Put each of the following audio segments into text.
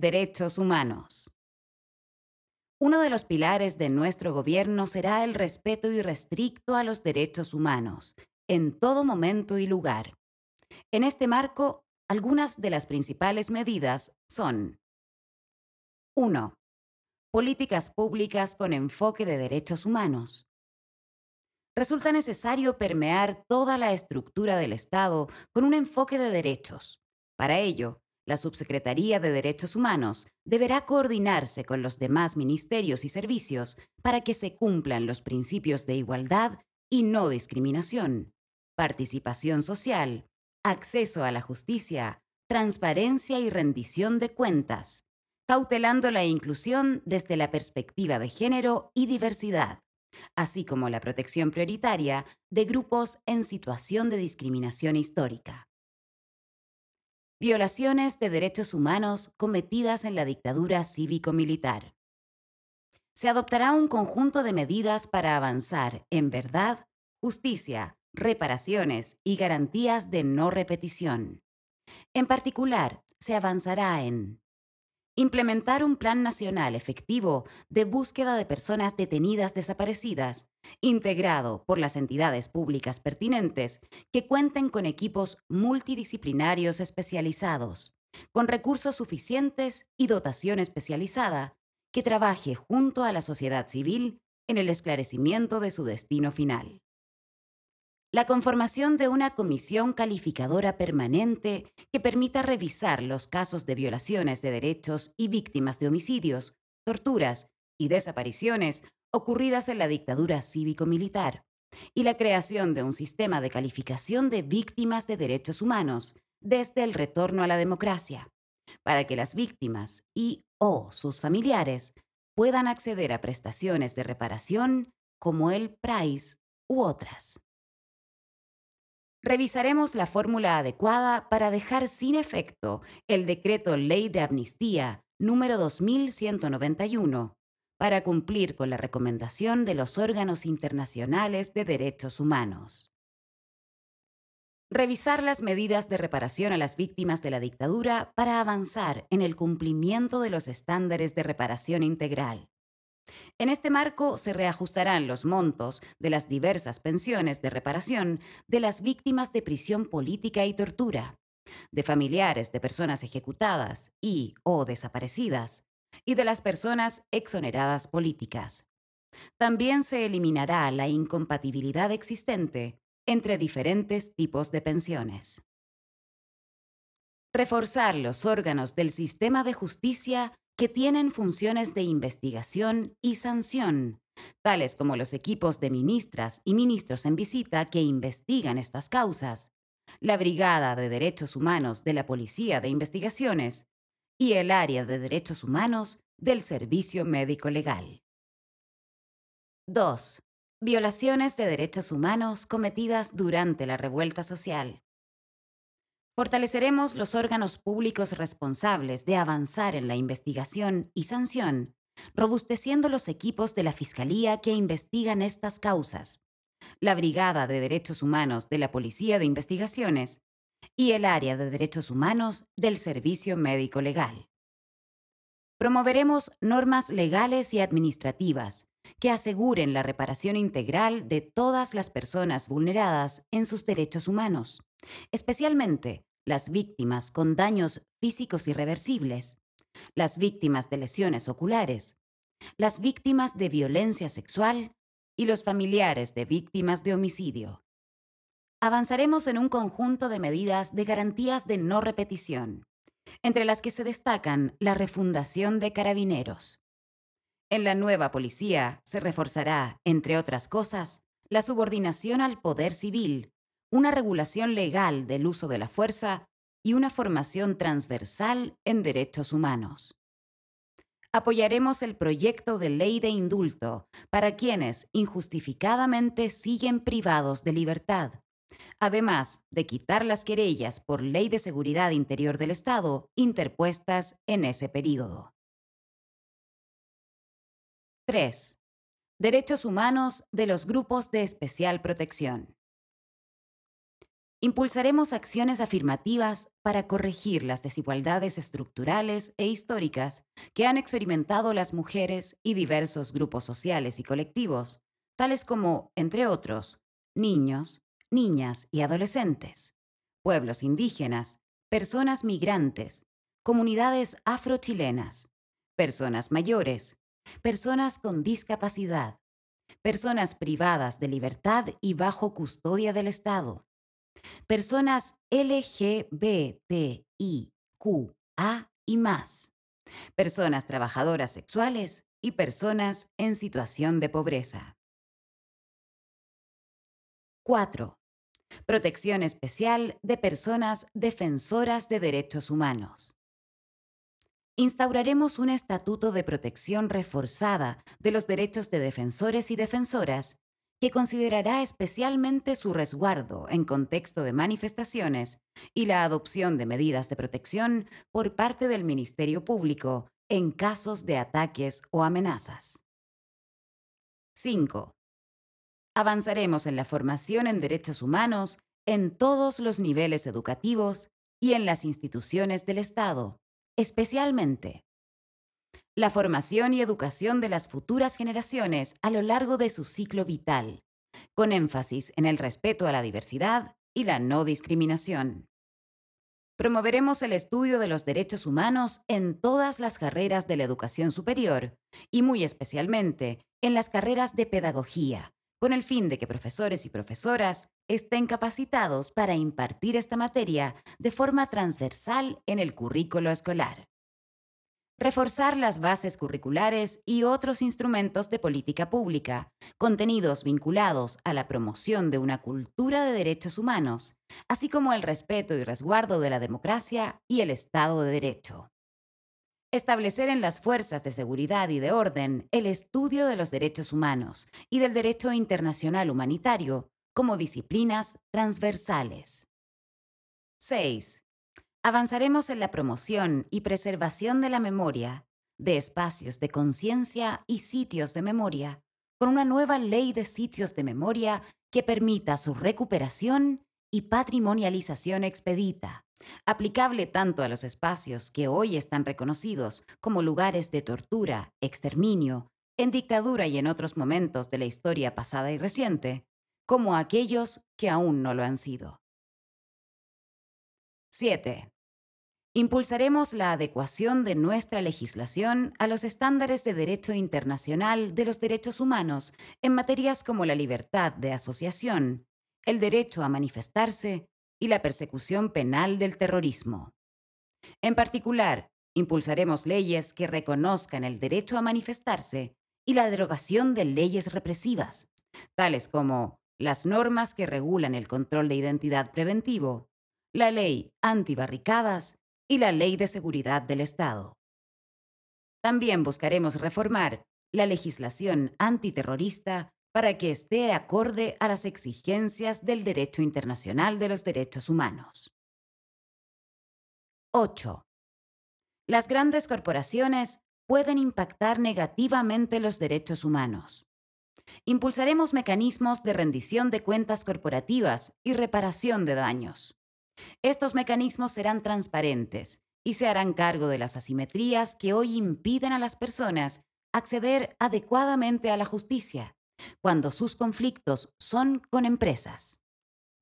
Derechos humanos. Uno de los pilares de nuestro gobierno será el respeto irrestricto a los derechos humanos, en todo momento y lugar. En este marco, algunas de las principales medidas son 1. Políticas públicas con enfoque de derechos humanos. Resulta necesario permear toda la estructura del Estado con un enfoque de derechos. Para ello, la Subsecretaría de Derechos Humanos deberá coordinarse con los demás ministerios y servicios para que se cumplan los principios de igualdad y no discriminación, participación social, acceso a la justicia, transparencia y rendición de cuentas, cautelando la inclusión desde la perspectiva de género y diversidad, así como la protección prioritaria de grupos en situación de discriminación histórica violaciones de derechos humanos cometidas en la dictadura cívico-militar. Se adoptará un conjunto de medidas para avanzar en verdad, justicia, reparaciones y garantías de no repetición. En particular, se avanzará en implementar un plan nacional efectivo de búsqueda de personas detenidas desaparecidas, integrado por las entidades públicas pertinentes que cuenten con equipos multidisciplinarios especializados, con recursos suficientes y dotación especializada, que trabaje junto a la sociedad civil en el esclarecimiento de su destino final la conformación de una comisión calificadora permanente que permita revisar los casos de violaciones de derechos y víctimas de homicidios, torturas y desapariciones ocurridas en la dictadura cívico-militar, y la creación de un sistema de calificación de víctimas de derechos humanos desde el retorno a la democracia, para que las víctimas y o sus familiares puedan acceder a prestaciones de reparación como el PRICE u otras. Revisaremos la fórmula adecuada para dejar sin efecto el decreto Ley de Amnistía número 2191 para cumplir con la recomendación de los órganos internacionales de derechos humanos. Revisar las medidas de reparación a las víctimas de la dictadura para avanzar en el cumplimiento de los estándares de reparación integral. En este marco se reajustarán los montos de las diversas pensiones de reparación de las víctimas de prisión política y tortura, de familiares de personas ejecutadas y o desaparecidas, y de las personas exoneradas políticas. También se eliminará la incompatibilidad existente entre diferentes tipos de pensiones. Reforzar los órganos del sistema de justicia que tienen funciones de investigación y sanción, tales como los equipos de ministras y ministros en visita que investigan estas causas, la Brigada de Derechos Humanos de la Policía de Investigaciones y el Área de Derechos Humanos del Servicio Médico Legal. 2. Violaciones de derechos humanos cometidas durante la revuelta social. Fortaleceremos los órganos públicos responsables de avanzar en la investigación y sanción, robusteciendo los equipos de la Fiscalía que investigan estas causas, la Brigada de Derechos Humanos de la Policía de Investigaciones y el Área de Derechos Humanos del Servicio Médico Legal. Promoveremos normas legales y administrativas que aseguren la reparación integral de todas las personas vulneradas en sus derechos humanos, especialmente las víctimas con daños físicos irreversibles, las víctimas de lesiones oculares, las víctimas de violencia sexual y los familiares de víctimas de homicidio. Avanzaremos en un conjunto de medidas de garantías de no repetición, entre las que se destacan la refundación de carabineros. En la nueva policía se reforzará, entre otras cosas, la subordinación al poder civil una regulación legal del uso de la fuerza y una formación transversal en derechos humanos. Apoyaremos el proyecto de ley de indulto para quienes injustificadamente siguen privados de libertad, además de quitar las querellas por ley de seguridad interior del Estado interpuestas en ese período. 3. Derechos humanos de los grupos de especial protección. Impulsaremos acciones afirmativas para corregir las desigualdades estructurales e históricas que han experimentado las mujeres y diversos grupos sociales y colectivos, tales como, entre otros, niños, niñas y adolescentes, pueblos indígenas, personas migrantes, comunidades afrochilenas, personas mayores, personas con discapacidad, personas privadas de libertad y bajo custodia del Estado, personas LGBTIQA y más, personas trabajadoras sexuales y personas en situación de pobreza. 4. Protección especial de personas defensoras de derechos humanos. Instauraremos un estatuto de protección reforzada de los derechos de defensores y defensoras que considerará especialmente su resguardo en contexto de manifestaciones y la adopción de medidas de protección por parte del Ministerio Público en casos de ataques o amenazas. 5. Avanzaremos en la formación en derechos humanos en todos los niveles educativos y en las instituciones del Estado, especialmente la formación y educación de las futuras generaciones a lo largo de su ciclo vital, con énfasis en el respeto a la diversidad y la no discriminación. Promoveremos el estudio de los derechos humanos en todas las carreras de la educación superior y muy especialmente en las carreras de pedagogía, con el fin de que profesores y profesoras estén capacitados para impartir esta materia de forma transversal en el currículo escolar. Reforzar las bases curriculares y otros instrumentos de política pública, contenidos vinculados a la promoción de una cultura de derechos humanos, así como el respeto y resguardo de la democracia y el Estado de Derecho establecer en las fuerzas de seguridad y de orden el estudio de los derechos humanos y del derecho internacional humanitario como disciplinas transversales. 6. Avanzaremos en la promoción y preservación de la memoria, de espacios de conciencia y sitios de memoria, con una nueva ley de sitios de memoria que permita su recuperación y patrimonialización expedita, aplicable tanto a los espacios que hoy están reconocidos como lugares de tortura, exterminio, en dictadura y en otros momentos de la historia pasada y reciente, como a aquellos que aún no lo han sido. 7. Impulsaremos la adecuación de nuestra legislación a los estándares de derecho internacional de los derechos humanos en materias como la libertad de asociación, el derecho a manifestarse y la persecución penal del terrorismo. En particular, impulsaremos leyes que reconozcan el derecho a manifestarse y la derogación de leyes represivas, tales como las normas que regulan el control de identidad preventivo, la ley antibarricadas y la ley de seguridad del Estado. También buscaremos reformar la legislación antiterrorista para que esté acorde a las exigencias del derecho internacional de los derechos humanos. 8. Las grandes corporaciones pueden impactar negativamente los derechos humanos. Impulsaremos mecanismos de rendición de cuentas corporativas y reparación de daños. Estos mecanismos serán transparentes y se harán cargo de las asimetrías que hoy impiden a las personas acceder adecuadamente a la justicia cuando sus conflictos son con empresas.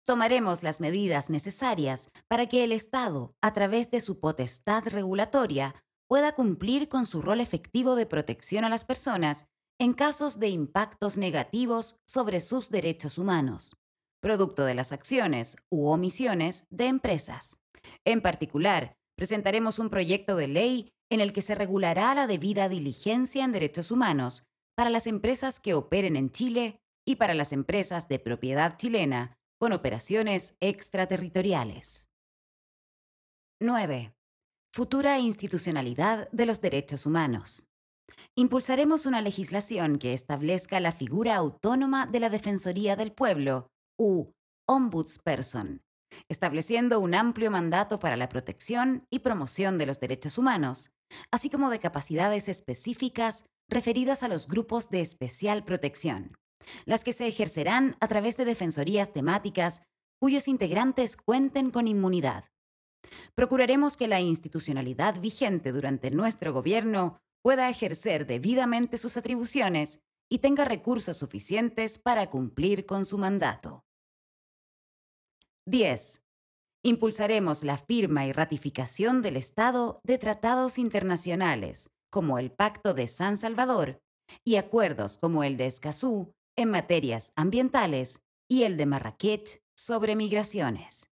Tomaremos las medidas necesarias para que el Estado, a través de su potestad regulatoria, pueda cumplir con su rol efectivo de protección a las personas en casos de impactos negativos sobre sus derechos humanos, producto de las acciones u omisiones de empresas. En particular, presentaremos un proyecto de ley en el que se regulará la debida diligencia en derechos humanos para las empresas que operen en Chile y para las empresas de propiedad chilena con operaciones extraterritoriales. 9. Futura institucionalidad de los derechos humanos. Impulsaremos una legislación que establezca la figura autónoma de la Defensoría del Pueblo, u Ombudsperson, estableciendo un amplio mandato para la protección y promoción de los derechos humanos, así como de capacidades específicas referidas a los grupos de especial protección, las que se ejercerán a través de defensorías temáticas cuyos integrantes cuenten con inmunidad. Procuraremos que la institucionalidad vigente durante nuestro gobierno pueda ejercer debidamente sus atribuciones y tenga recursos suficientes para cumplir con su mandato. 10. Impulsaremos la firma y ratificación del Estado de tratados internacionales, como el Pacto de San Salvador, y acuerdos como el de Escazú en materias ambientales y el de Marrakech sobre migraciones.